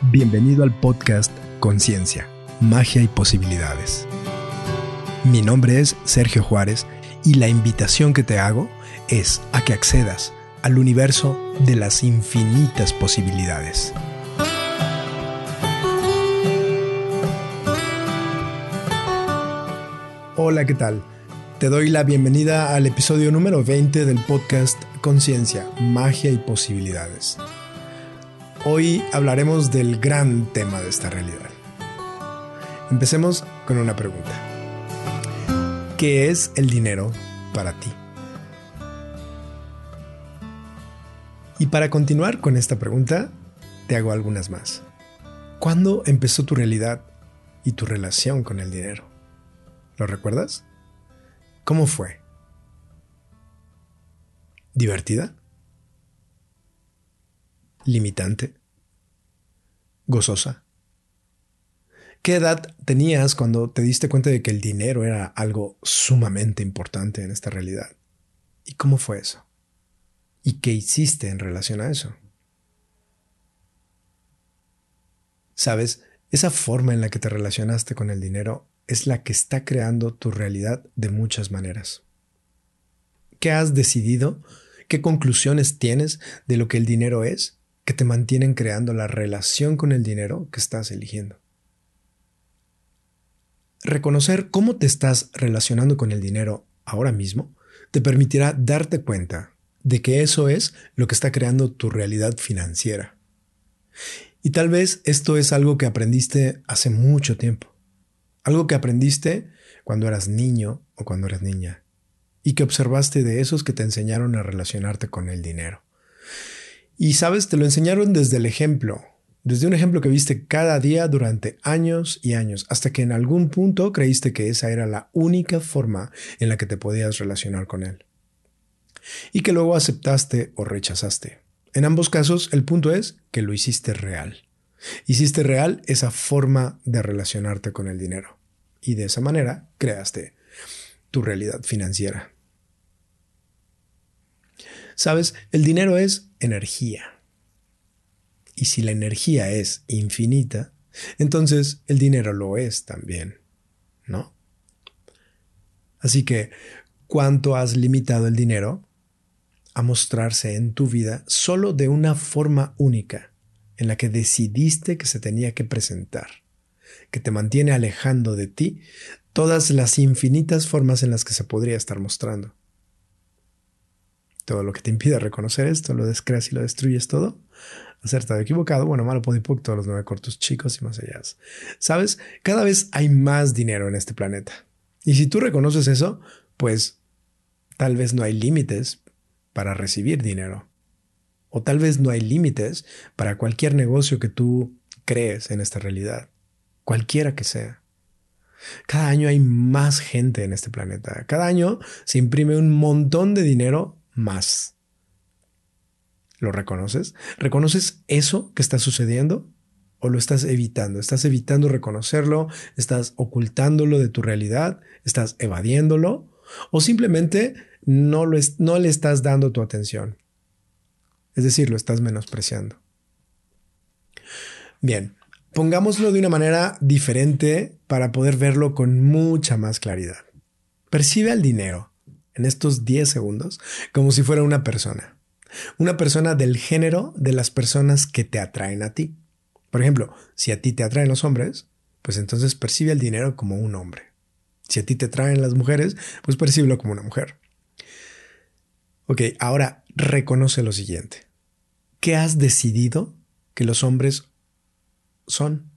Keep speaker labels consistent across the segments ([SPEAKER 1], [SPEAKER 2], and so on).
[SPEAKER 1] Bienvenido al podcast Conciencia, Magia y Posibilidades. Mi nombre es Sergio Juárez y la invitación que te hago es a que accedas al universo de las infinitas posibilidades. Hola, ¿qué tal? Te doy la bienvenida al episodio número 20 del podcast Conciencia, Magia y Posibilidades. Hoy hablaremos del gran tema de esta realidad. Empecemos con una pregunta. ¿Qué es el dinero para ti? Y para continuar con esta pregunta, te hago algunas más. ¿Cuándo empezó tu realidad y tu relación con el dinero? ¿Lo recuerdas? ¿Cómo fue? ¿Divertida? ¿Limitante? ¿Gozosa? ¿Qué edad tenías cuando te diste cuenta de que el dinero era algo sumamente importante en esta realidad? ¿Y cómo fue eso? ¿Y qué hiciste en relación a eso? Sabes, esa forma en la que te relacionaste con el dinero es la que está creando tu realidad de muchas maneras. ¿Qué has decidido? ¿Qué conclusiones tienes de lo que el dinero es que te mantienen creando la relación con el dinero que estás eligiendo? Reconocer cómo te estás relacionando con el dinero ahora mismo te permitirá darte cuenta de que eso es lo que está creando tu realidad financiera. Y tal vez esto es algo que aprendiste hace mucho tiempo. Algo que aprendiste cuando eras niño o cuando eras niña. Y que observaste de esos que te enseñaron a relacionarte con el dinero. Y sabes, te lo enseñaron desde el ejemplo, desde un ejemplo que viste cada día durante años y años, hasta que en algún punto creíste que esa era la única forma en la que te podías relacionar con él. Y que luego aceptaste o rechazaste. En ambos casos, el punto es que lo hiciste real. Hiciste real esa forma de relacionarte con el dinero. Y de esa manera creaste tu realidad financiera. Sabes, el dinero es energía. Y si la energía es infinita, entonces el dinero lo es también, ¿no? Así que, ¿cuánto has limitado el dinero a mostrarse en tu vida solo de una forma única en la que decidiste que se tenía que presentar, que te mantiene alejando de ti todas las infinitas formas en las que se podría estar mostrando? Todo lo que te impide reconocer esto, lo descreas y lo destruyes todo, acertado, equivocado, bueno, malo, podipoc, todos los nueve cortos chicos y más allá. ¿Sabes? Cada vez hay más dinero en este planeta. Y si tú reconoces eso, pues tal vez no hay límites para recibir dinero. O tal vez no hay límites para cualquier negocio que tú crees en esta realidad, cualquiera que sea. Cada año hay más gente en este planeta. Cada año se imprime un montón de dinero más. ¿Lo reconoces? ¿Reconoces eso que está sucediendo? ¿O lo estás evitando? ¿Estás evitando reconocerlo? ¿Estás ocultándolo de tu realidad? ¿Estás evadiéndolo? ¿O simplemente no, lo no le estás dando tu atención? Es decir, lo estás menospreciando. Bien, pongámoslo de una manera diferente para poder verlo con mucha más claridad. Percibe al dinero en estos 10 segundos como si fuera una persona. Una persona del género de las personas que te atraen a ti. Por ejemplo, si a ti te atraen los hombres, pues entonces percibe el dinero como un hombre. Si a ti te atraen las mujeres, pues percíbelo como una mujer. Ok, ahora reconoce lo siguiente. ¿Qué has decidido que los hombres son?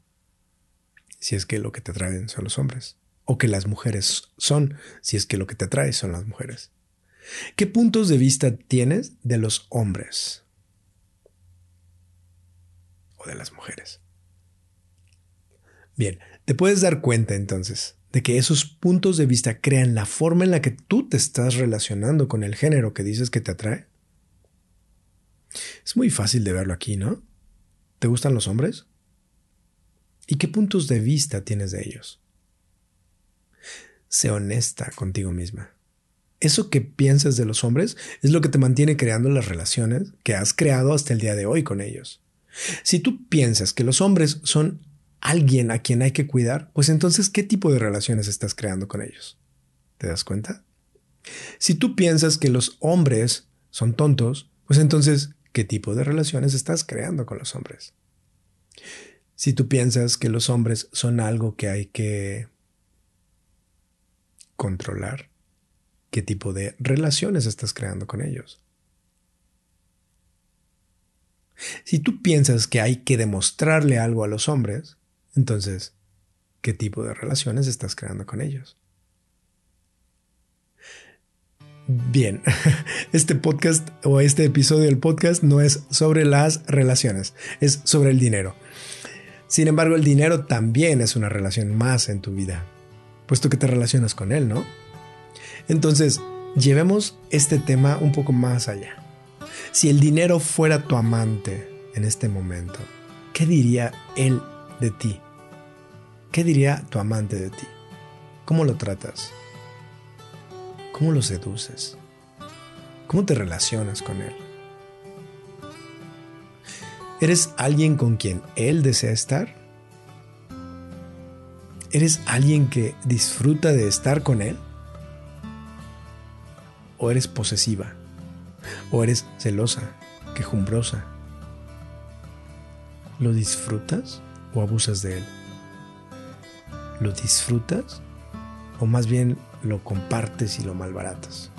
[SPEAKER 1] Si es que lo que te atraen son los hombres. O que las mujeres son, si es que lo que te atrae son las mujeres. ¿Qué puntos de vista tienes de los hombres? ¿O de las mujeres? Bien, te puedes dar cuenta entonces de que esos puntos de vista crean la forma en la que tú te estás relacionando con el género que dices que te atrae. Es muy fácil de verlo aquí, ¿no? ¿Te gustan los hombres? ¿Y qué puntos de vista tienes de ellos? Sé honesta contigo misma eso que piensas de los hombres es lo que te mantiene creando las relaciones que has creado hasta el día de hoy con ellos. Si tú piensas que los hombres son alguien a quien hay que cuidar, pues entonces, ¿qué tipo de relaciones estás creando con ellos? ¿Te das cuenta? Si tú piensas que los hombres son tontos, pues entonces, ¿qué tipo de relaciones estás creando con los hombres? Si tú piensas que los hombres son algo que hay que controlar, ¿qué tipo de relaciones estás creando con ellos? Si tú piensas que hay que demostrarle algo a los hombres, entonces, ¿qué tipo de relaciones estás creando con ellos? Bien, este podcast o este episodio del podcast no es sobre las relaciones, es sobre el dinero. Sin embargo, el dinero también es una relación más en tu vida, puesto que te relacionas con él, ¿no? Entonces, llevemos este tema un poco más allá. Si el dinero fuera tu amante en este momento, ¿qué diría él de ti? ¿Qué diría tu amante de ti? ¿Cómo lo tratas? ¿Cómo lo seduces? ¿Cómo te relacionas con él? ¿Eres alguien con quien él desea estar? ¿Eres alguien que disfruta de estar con él? ¿O eres posesiva? ¿O eres celosa, quejumbrosa? ¿Lo disfrutas o abusas de él? ¿Lo disfrutas o más bien lo compartes y lo malbaratas?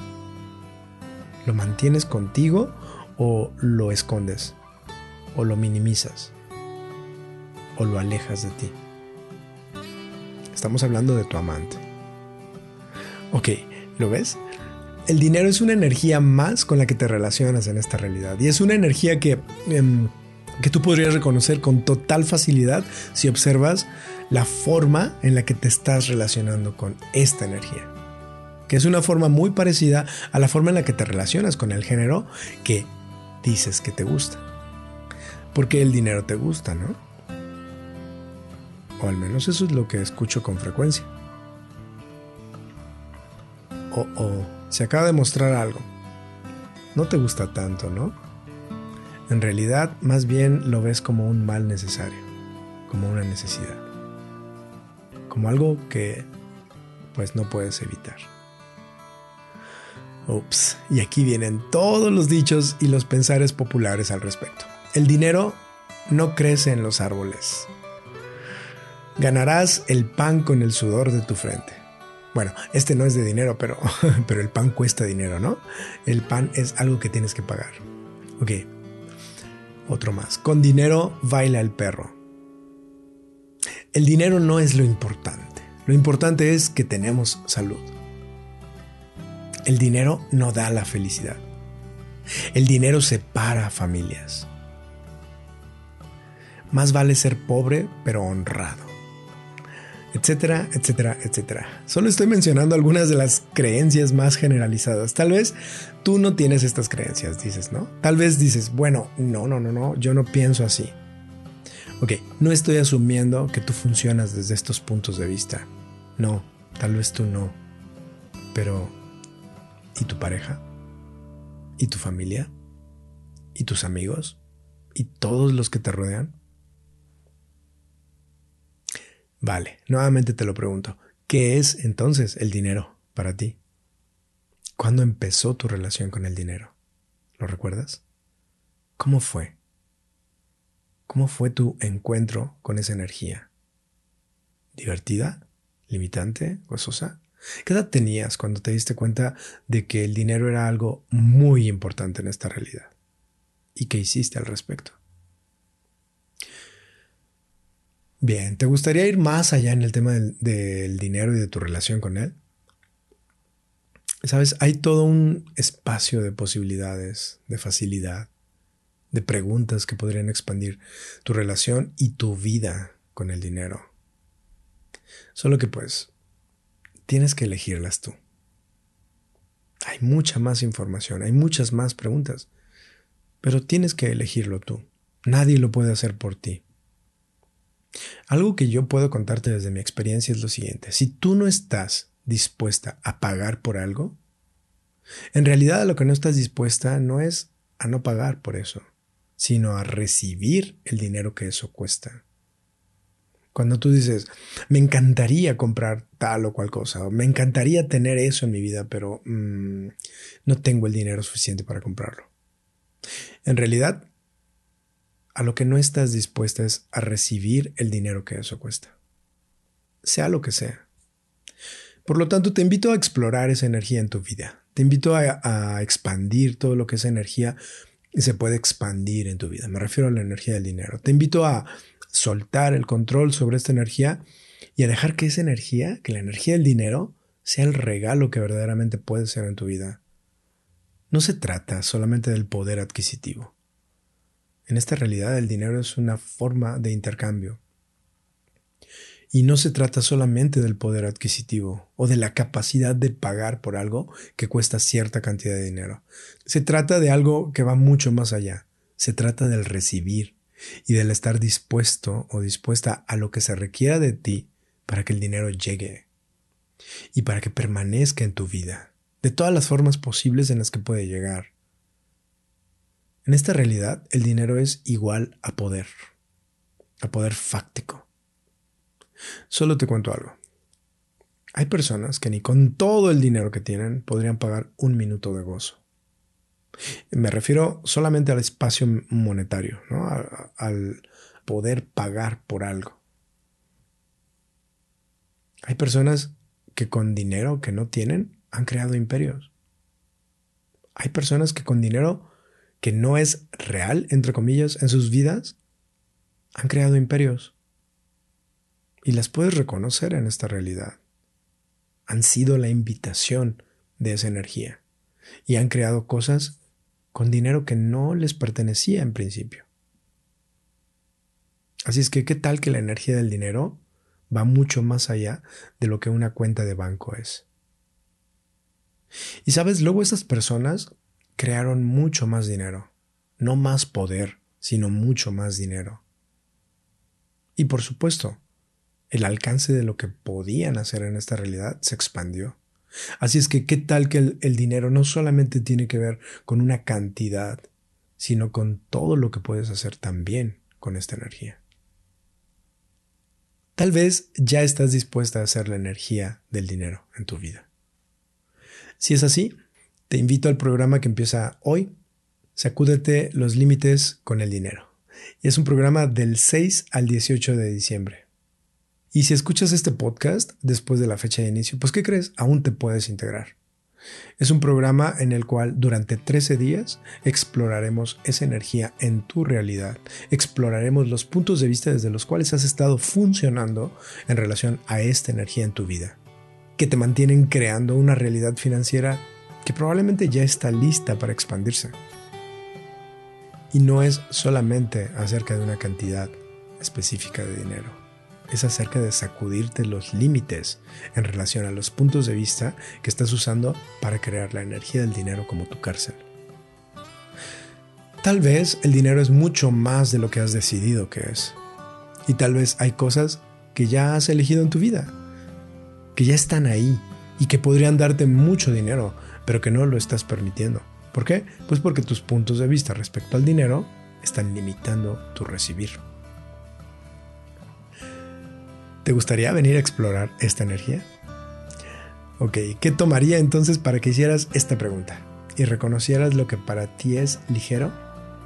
[SPEAKER 1] ¿Lo mantienes contigo o lo escondes? ¿O lo minimizas? ¿O lo alejas de ti? Estamos hablando de tu amante. Ok, ¿lo ves? El dinero es una energía más con la que te relacionas en esta realidad. Y es una energía que, em, que tú podrías reconocer con total facilidad si observas la forma en la que te estás relacionando con esta energía que es una forma muy parecida a la forma en la que te relacionas con el género que dices que te gusta. Porque el dinero te gusta, ¿no? O al menos eso es lo que escucho con frecuencia. O, o se acaba de mostrar algo. No te gusta tanto, ¿no? En realidad, más bien lo ves como un mal necesario, como una necesidad, como algo que pues no puedes evitar. Ups, y aquí vienen todos los dichos y los pensares populares al respecto. El dinero no crece en los árboles. Ganarás el pan con el sudor de tu frente. Bueno, este no es de dinero, pero, pero el pan cuesta dinero, ¿no? El pan es algo que tienes que pagar. Ok, otro más. Con dinero baila el perro. El dinero no es lo importante. Lo importante es que tenemos salud. El dinero no da la felicidad. El dinero separa familias. Más vale ser pobre pero honrado. Etcétera, etcétera, etcétera. Solo estoy mencionando algunas de las creencias más generalizadas. Tal vez tú no tienes estas creencias, dices, ¿no? Tal vez dices, bueno, no, no, no, no, yo no pienso así. Ok, no estoy asumiendo que tú funcionas desde estos puntos de vista. No, tal vez tú no. Pero ¿Y tu pareja? ¿Y tu familia? ¿Y tus amigos? ¿Y todos los que te rodean? Vale, nuevamente te lo pregunto. ¿Qué es entonces el dinero para ti? ¿Cuándo empezó tu relación con el dinero? ¿Lo recuerdas? ¿Cómo fue? ¿Cómo fue tu encuentro con esa energía? ¿Divertida? ¿Limitante? ¿Gozosa? ¿Qué edad tenías cuando te diste cuenta de que el dinero era algo muy importante en esta realidad? ¿Y qué hiciste al respecto? Bien, ¿te gustaría ir más allá en el tema del, dinero y de tu relación con él? Sabes, hay todo un espacio de posibilidades, de facilidad, de preguntas que podrían expandir tu relación y tu vida con el dinero. Solo que pues tienes que elegirlas tú. Hay mucha más información, hay muchas más preguntas, pero tienes que elegirlo tú. Nadie lo puede hacer por ti. Algo que yo puedo contarte desde mi experiencia es lo siguiente. Si tú no estás dispuesta a pagar por algo, en realidad lo que no estás dispuesta no es a no pagar por eso, sino a recibir el dinero que eso cuesta. Cuando tú dices, me encantaría comprar tal o cual cosa, o me encantaría tener eso en mi vida, pero mm, no tengo el dinero suficiente para comprarlo. En realidad, a lo que no estás dispuesta es a recibir el dinero que eso cuesta. Sea lo que sea. Por lo tanto, te invito a explorar esa energía en tu vida. Te invito a, a expandir todo lo que esa energía se puede expandir en tu vida. Me refiero a la energía del dinero. Te invito a soltar el control sobre esta energía y a dejar que esa energía, que la energía del dinero, sea el regalo que verdaderamente puede ser en tu vida. No se trata solamente del poder adquisitivo. En esta realidad el dinero es una forma de intercambio. Y no se trata solamente del poder adquisitivo o de la capacidad de pagar por algo que cuesta cierta cantidad de dinero. Se trata de algo que va mucho más allá. Se trata del recibir y del estar dispuesto o dispuesta a lo que se requiera de ti para que el dinero llegue y para que permanezca en tu vida, de todas las formas posibles en las que puede llegar. En esta realidad, el dinero es igual a poder, a poder fáctico. Solo te cuento algo. Hay personas que ni con todo el dinero que tienen podrían pagar un minuto de gozo. Me refiero solamente al espacio monetario, ¿no? al poder pagar por algo. Hay personas que con dinero que no tienen han creado imperios. Hay personas que con dinero que no es real, entre comillas, en sus vidas, han creado imperios. Y las puedes reconocer en esta realidad. Han sido la invitación de esa energía. Y han creado cosas con dinero que no les pertenecía en principio. Así es que, ¿qué tal que la energía del dinero va mucho más allá de lo que una cuenta de banco es? Y sabes, luego esas personas crearon mucho más dinero, no más poder, sino mucho más dinero. Y por supuesto, el alcance de lo que podían hacer en esta realidad se expandió. Así es que, ¿qué tal que el, dinero no solamente tiene que ver con una cantidad, sino con todo lo que puedes hacer también con esta energía? Tal vez ya estás dispuesta a hacer la energía del dinero en tu vida. Si es así, te invito al programa que empieza hoy, Sacúdete los límites con el dinero. Y es un programa del 6 al 18 de diciembre. Y si escuchas este podcast después de la fecha de inicio, pues ¿qué crees? Aún te puedes integrar. Es un programa en el cual durante 13 días exploraremos esa energía en tu realidad, exploraremos los puntos de vista desde los cuales has estado funcionando en relación a esta energía en tu vida, que te mantienen creando una realidad financiera que probablemente ya está lista para expandirse. Y no es solamente acerca de una cantidad específica de dinero es acerca de sacudirte los límites en relación a los puntos de vista que estás usando para crear la energía del dinero como tu cárcel. Tal vez el dinero es mucho más de lo que has decidido que es. Y tal vez hay cosas que ya has elegido en tu vida, que ya están ahí y que podrían darte mucho dinero, pero que no lo estás permitiendo. ¿Por qué? Pues porque tus puntos de vista respecto al dinero están limitando tu recibir. ¿Te gustaría venir a explorar esta energía? Ok, ¿qué tomaría entonces para que hicieras esta pregunta y reconocieras lo que para ti es ligero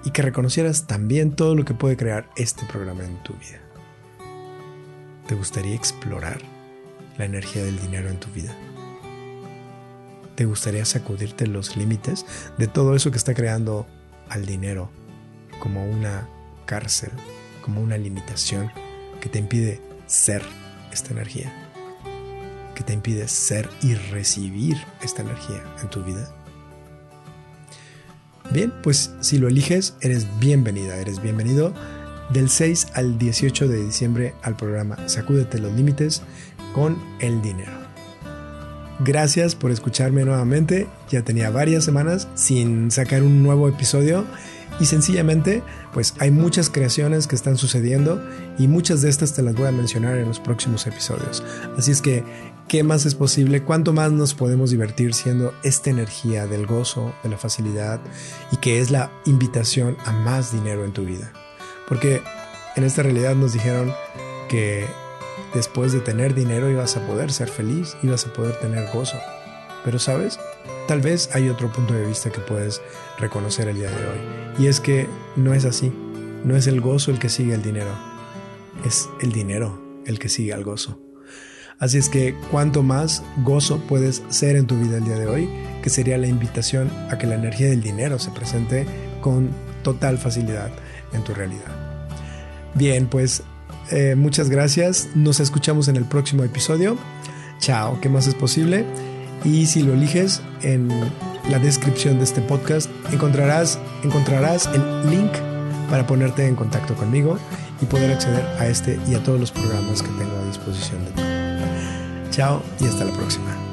[SPEAKER 1] y que reconocieras también todo lo que puede crear este programa en tu vida? ¿Te gustaría explorar la energía del dinero en tu vida? ¿Te gustaría sacudirte los límites de todo eso que está creando al dinero como una cárcel, como una limitación que te impide ser esta energía, que te impide ser y recibir esta energía en tu vida. Bien, pues si lo eliges, eres bienvenida, eres bienvenido del 6 al 18 de diciembre al programa Sacúdete los Límites con el dinero. Gracias por escucharme nuevamente. Ya tenía varias semanas sin sacar un nuevo episodio y sencillamente, pues hay muchas creaciones que están sucediendo y muchas de estas te las voy a mencionar en los próximos episodios. Así es que ¿Qué más es posible? ¿Cuánto más nos podemos divertir siendo esta energía del gozo, de la facilidad y que es la invitación a más dinero en tu vida? Porque en esta realidad nos dijeron que después de tener dinero ibas a poder ser feliz, ibas a poder tener gozo. Pero sabes, tal vez hay otro punto de vista que puedes reconocer el día de hoy. Y es que no es así. No es el gozo el que sigue el dinero. Es el dinero el que sigue al gozo. Así es que cuanto más gozo puedes ser en tu vida el día de hoy, que sería la invitación a que la energía del dinero se presente con total facilidad en tu realidad. Bien, pues eh, muchas gracias. Nos escuchamos en el próximo episodio. Chao, ¿qué más es posible? Y si lo eliges en la descripción de este podcast, encontrarás, encontrarás el link para ponerte en contacto conmigo y poder acceder a este y a todos los programas que tengo a disposición de ti. Chao y hasta la próxima.